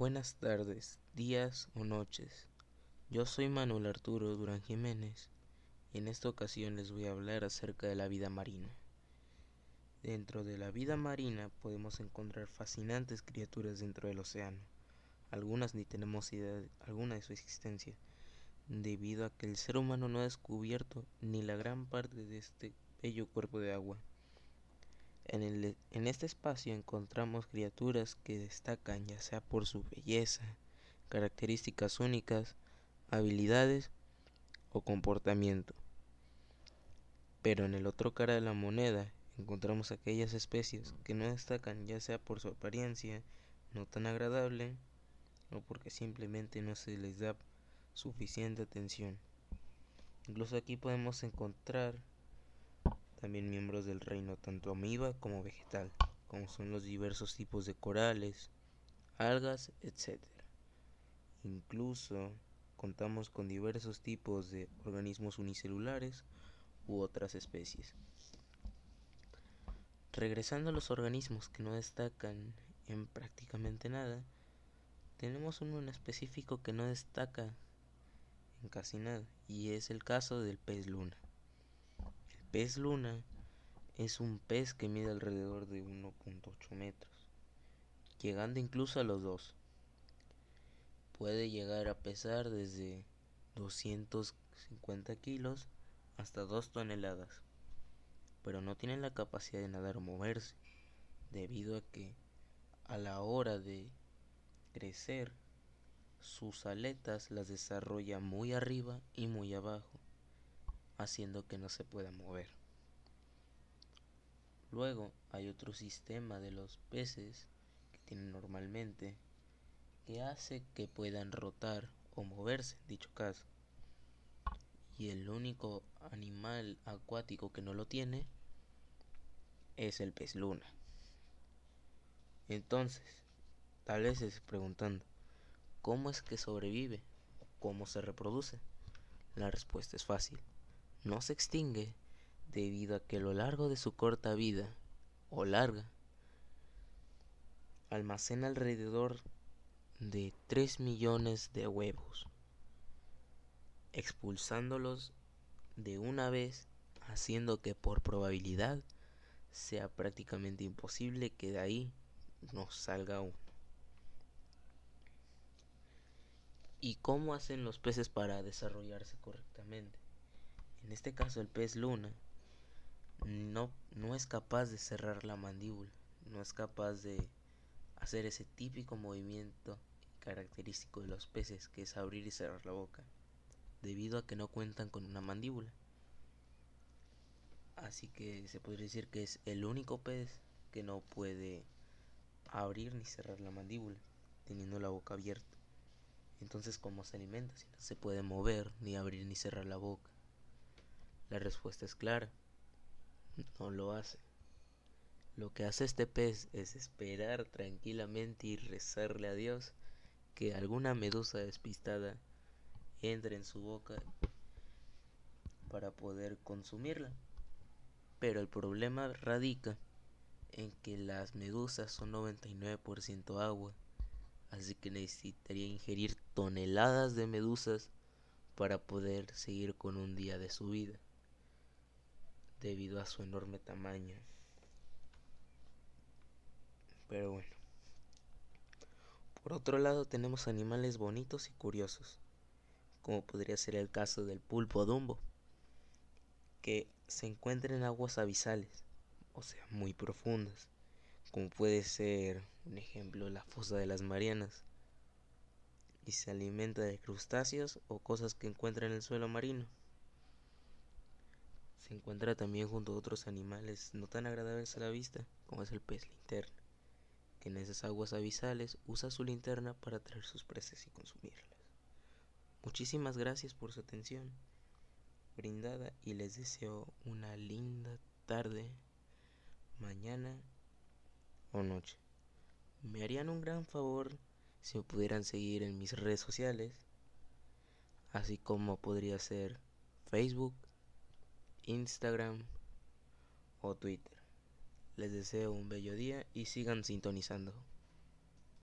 Buenas tardes, días o noches. Yo soy Manuel Arturo Durán Jiménez y en esta ocasión les voy a hablar acerca de la vida marina. Dentro de la vida marina podemos encontrar fascinantes criaturas dentro del océano. Algunas ni tenemos idea alguna de su existencia, debido a que el ser humano no ha descubierto ni la gran parte de este bello cuerpo de agua. En, el, en este espacio encontramos criaturas que destacan ya sea por su belleza, características únicas, habilidades o comportamiento. Pero en el otro cara de la moneda encontramos aquellas especies que no destacan ya sea por su apariencia no tan agradable o porque simplemente no se les da suficiente atención. Incluso aquí podemos encontrar también miembros del reino tanto amiba como vegetal, como son los diversos tipos de corales, algas, etc. Incluso contamos con diversos tipos de organismos unicelulares u otras especies. Regresando a los organismos que no destacan en prácticamente nada, tenemos uno en específico que no destaca en casi nada, y es el caso del pez luna pez luna es un pez que mide alrededor de 1.8 metros, llegando incluso a los 2. Puede llegar a pesar desde 250 kilos hasta 2 toneladas, pero no tiene la capacidad de nadar o moverse, debido a que a la hora de crecer sus aletas las desarrolla muy arriba y muy abajo haciendo que no se pueda mover. Luego hay otro sistema de los peces que tienen normalmente que hace que puedan rotar o moverse en dicho caso. Y el único animal acuático que no lo tiene es el pez luna. Entonces, tal vez se preguntando, ¿cómo es que sobrevive? ¿Cómo se reproduce? La respuesta es fácil no se extingue debido a que a lo largo de su corta vida, o larga, almacena alrededor de 3 millones de huevos, expulsándolos de una vez, haciendo que por probabilidad sea prácticamente imposible que de ahí no salga uno. ¿Y cómo hacen los peces para desarrollarse correctamente? En este caso el pez luna no, no es capaz de cerrar la mandíbula, no es capaz de hacer ese típico movimiento característico de los peces que es abrir y cerrar la boca, debido a que no cuentan con una mandíbula. Así que se podría decir que es el único pez que no puede abrir ni cerrar la mandíbula, teniendo la boca abierta. Entonces, ¿cómo se alimenta si no se puede mover, ni abrir ni cerrar la boca? La respuesta es clara. No lo hace. Lo que hace este pez es esperar tranquilamente y rezarle a Dios que alguna medusa despistada entre en su boca para poder consumirla. Pero el problema radica en que las medusas son 99% agua, así que necesitaría ingerir toneladas de medusas para poder seguir con un día de su vida debido a su enorme tamaño. Pero bueno. Por otro lado tenemos animales bonitos y curiosos, como podría ser el caso del pulpo dumbo, que se encuentra en aguas abisales, o sea, muy profundas, como puede ser, un ejemplo, la fosa de las Marianas, y se alimenta de crustáceos o cosas que encuentra en el suelo marino. Se encuentra también junto a otros animales no tan agradables a la vista, como es el pez linterna, que en esas aguas abisales usa su linterna para atraer sus presas y consumirlas. Muchísimas gracias por su atención brindada y les deseo una linda tarde, mañana o noche. Me harían un gran favor si me pudieran seguir en mis redes sociales, así como podría ser Facebook, Instagram o Twitter. Les deseo un bello día y sigan sintonizando.